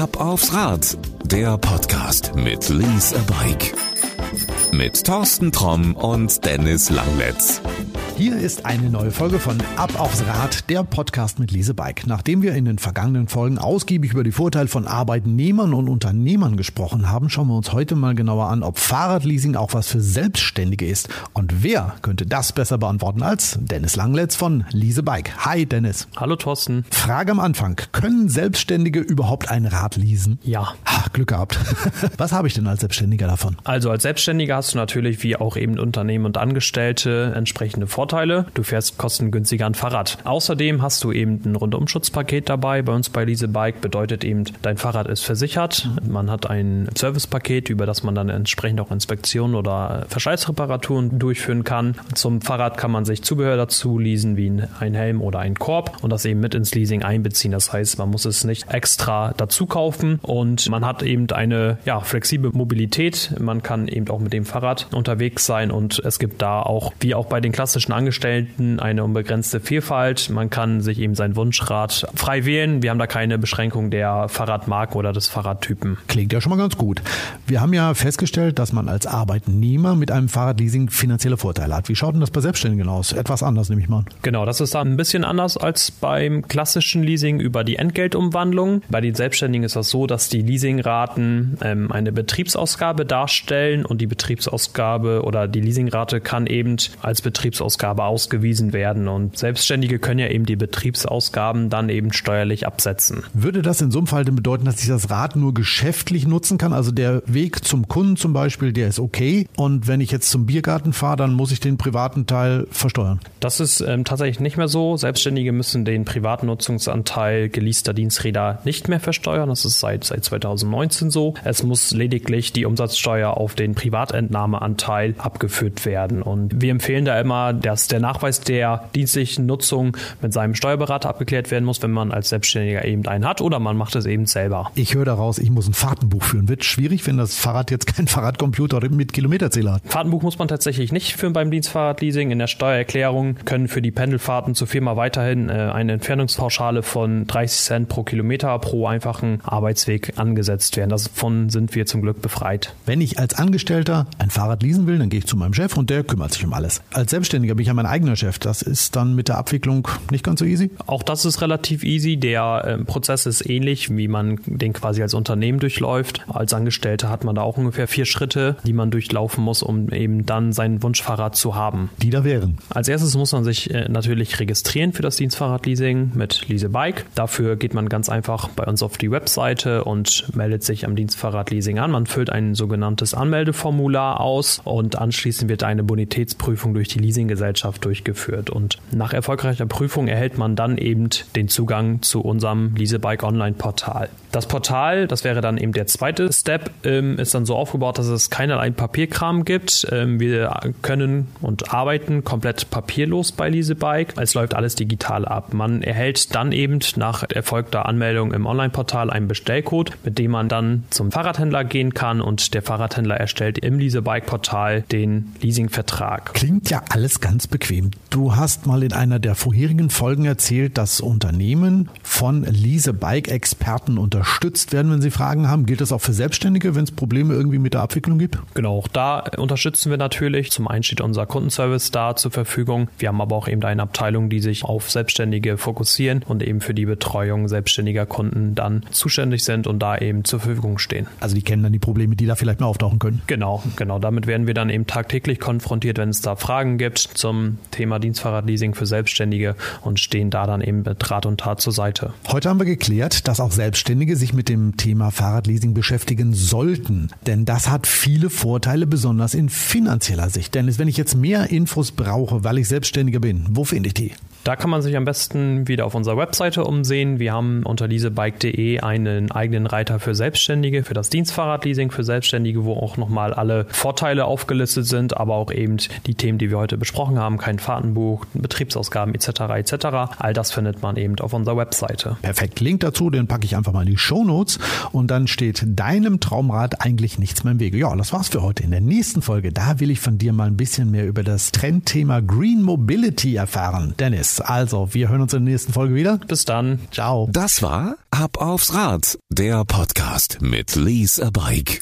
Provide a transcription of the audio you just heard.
Ab aufs Rad, der Podcast mit Lease a Bike. Mit Thorsten Tromm und Dennis Langletz. Hier ist eine neue Folge von Ab aufs Rad, der Podcast mit Lise Bike. Nachdem wir in den vergangenen Folgen ausgiebig über die Vorteile von Arbeitnehmern und Unternehmern gesprochen haben, schauen wir uns heute mal genauer an, ob Fahrradleasing auch was für Selbstständige ist. Und wer könnte das besser beantworten als Dennis Langletz von Lise Bike. Hi Dennis. Hallo Thorsten. Frage am Anfang. Können Selbstständige überhaupt ein Rad leasen? Ja. Ha, Glück gehabt. was habe ich denn als Selbstständiger davon? Also als Selbstständiger hast du natürlich wie auch eben Unternehmen und Angestellte entsprechende Vorteile. Vorteile. Du fährst kostengünstiger ein Fahrrad. Außerdem hast du eben ein Rundumschutzpaket dabei. Bei uns bei Lease Bike bedeutet eben, dein Fahrrad ist versichert. Man hat ein Servicepaket, über das man dann entsprechend auch Inspektionen oder Verschleißreparaturen durchführen kann. Zum Fahrrad kann man sich Zubehör dazu leasen, wie ein Helm oder ein Korb und das eben mit ins Leasing einbeziehen. Das heißt, man muss es nicht extra dazu kaufen und man hat eben eine ja, flexible Mobilität. Man kann eben auch mit dem Fahrrad unterwegs sein und es gibt da auch, wie auch bei den klassischen Angestellten eine unbegrenzte Vielfalt. Man kann sich eben sein Wunschrad frei wählen. Wir haben da keine Beschränkung der Fahrradmarke oder des Fahrradtypen. Klingt ja schon mal ganz gut. Wir haben ja festgestellt, dass man als Arbeitnehmer mit einem Fahrradleasing finanzielle Vorteile hat. Wie schaut denn das bei Selbstständigen aus? Etwas anders, nehme ich mal an. Genau, das ist da ein bisschen anders als beim klassischen Leasing über die Entgeltumwandlung. Bei den Selbstständigen ist das so, dass die Leasingraten ähm, eine Betriebsausgabe darstellen und die Betriebsausgabe oder die Leasingrate kann eben als Betriebsausgabe Betriebsausgabe ausgewiesen werden. Und Selbstständige können ja eben die Betriebsausgaben dann eben steuerlich absetzen. Würde das in so einem Fall denn bedeuten, dass ich das Rad nur geschäftlich nutzen kann? Also der Weg zum Kunden zum Beispiel, der ist okay. Und wenn ich jetzt zum Biergarten fahre, dann muss ich den privaten Teil versteuern. Das ist ähm, tatsächlich nicht mehr so. Selbstständige müssen den privaten Nutzungsanteil geleaster Diensträder nicht mehr versteuern. Das ist seit, seit 2019 so. Es muss lediglich die Umsatzsteuer auf den Privatentnahmeanteil abgeführt werden. Und wir empfehlen da immer, der dass der Nachweis der dienstlichen Nutzung mit seinem Steuerberater abgeklärt werden muss, wenn man als Selbstständiger eben einen hat oder man macht es eben selber. Ich höre daraus, ich muss ein Fahrtenbuch führen. Wird schwierig, wenn das Fahrrad jetzt kein Fahrradcomputer mit Kilometerzähler hat. Fahrtenbuch muss man tatsächlich nicht führen beim Dienstfahrradleasing. In der Steuererklärung können für die Pendelfahrten zur Firma weiterhin äh, eine Entfernungspauschale von 30 Cent pro Kilometer pro einfachen Arbeitsweg angesetzt werden. Davon sind wir zum Glück befreit. Wenn ich als Angestellter ein Fahrrad leasen will, dann gehe ich zu meinem Chef und der kümmert sich um alles. Als Selbstständiger bin ich ja mein eigener Chef. Das ist dann mit der Abwicklung nicht ganz so easy? Auch das ist relativ easy. Der äh, Prozess ist ähnlich, wie man den quasi als Unternehmen durchläuft. Als Angestellter hat man da auch ungefähr vier Schritte, die man durchlaufen muss, um eben dann sein Wunschfahrrad zu haben. Die da wären? Als erstes muss man sich äh, natürlich registrieren für das Dienstfahrradleasing mit Lease Bike. Dafür geht man ganz einfach bei uns auf die Webseite und meldet sich am Dienstfahrradleasing an. Man füllt ein sogenanntes Anmeldeformular aus und anschließend wird eine Bonitätsprüfung durch die Leasinggesellschaft Gesellschaft durchgeführt. Und nach erfolgreicher Prüfung erhält man dann eben den Zugang zu unserem Leasebike Online Portal. Das Portal, das wäre dann eben der zweite Step, ähm, ist dann so aufgebaut, dass es keinerlei Papierkram gibt. Ähm, wir können und arbeiten komplett papierlos bei Leasebike. Es läuft alles digital ab. Man erhält dann eben nach erfolgter Anmeldung im Online-Portal einen Bestellcode, mit dem man dann zum Fahrradhändler gehen kann und der Fahrradhändler erstellt im Leasebike-Portal den Leasingvertrag. Klingt ja alles ganz bequem. Du hast mal in einer der vorherigen Folgen erzählt, dass Unternehmen von Leasebike-Experten unter unterstützt werden, wenn Sie Fragen haben. Gilt das auch für Selbstständige, wenn es Probleme irgendwie mit der Abwicklung gibt? Genau, auch da unterstützen wir natürlich. Zum einen steht unser Kundenservice da zur Verfügung. Wir haben aber auch eben eine Abteilung, die sich auf Selbstständige fokussieren und eben für die Betreuung selbstständiger Kunden dann zuständig sind und da eben zur Verfügung stehen. Also die kennen dann die Probleme, die da vielleicht mal auftauchen können. Genau, genau. Damit werden wir dann eben tagtäglich konfrontiert, wenn es da Fragen gibt zum Thema Dienstfahrradleasing für Selbstständige und stehen da dann eben mit Rat und Tat zur Seite. Heute haben wir geklärt, dass auch Selbstständige sich mit dem Thema Fahrradleasing beschäftigen sollten. Denn das hat viele Vorteile, besonders in finanzieller Sicht. Denn wenn ich jetzt mehr Infos brauche, weil ich Selbstständiger bin, wo finde ich die? Da kann man sich am besten wieder auf unserer Webseite umsehen. Wir haben unter leasebike.de einen eigenen Reiter für Selbstständige, für das Dienstfahrradleasing für Selbstständige, wo auch nochmal alle Vorteile aufgelistet sind, aber auch eben die Themen, die wir heute besprochen haben, kein Fahrtenbuch, Betriebsausgaben etc. etc. All das findet man eben auf unserer Webseite. Perfekt. Link dazu, den packe ich einfach mal in die Show Notes und dann steht deinem Traumrad eigentlich nichts mehr im Wege. Ja, das war's für heute. In der nächsten Folge, da will ich von dir mal ein bisschen mehr über das Trendthema Green Mobility erfahren. Dennis. Also, wir hören uns in der nächsten Folge wieder. Bis dann. Ciao. Das war Ab aufs Rad, der Podcast mit Lease a Bike.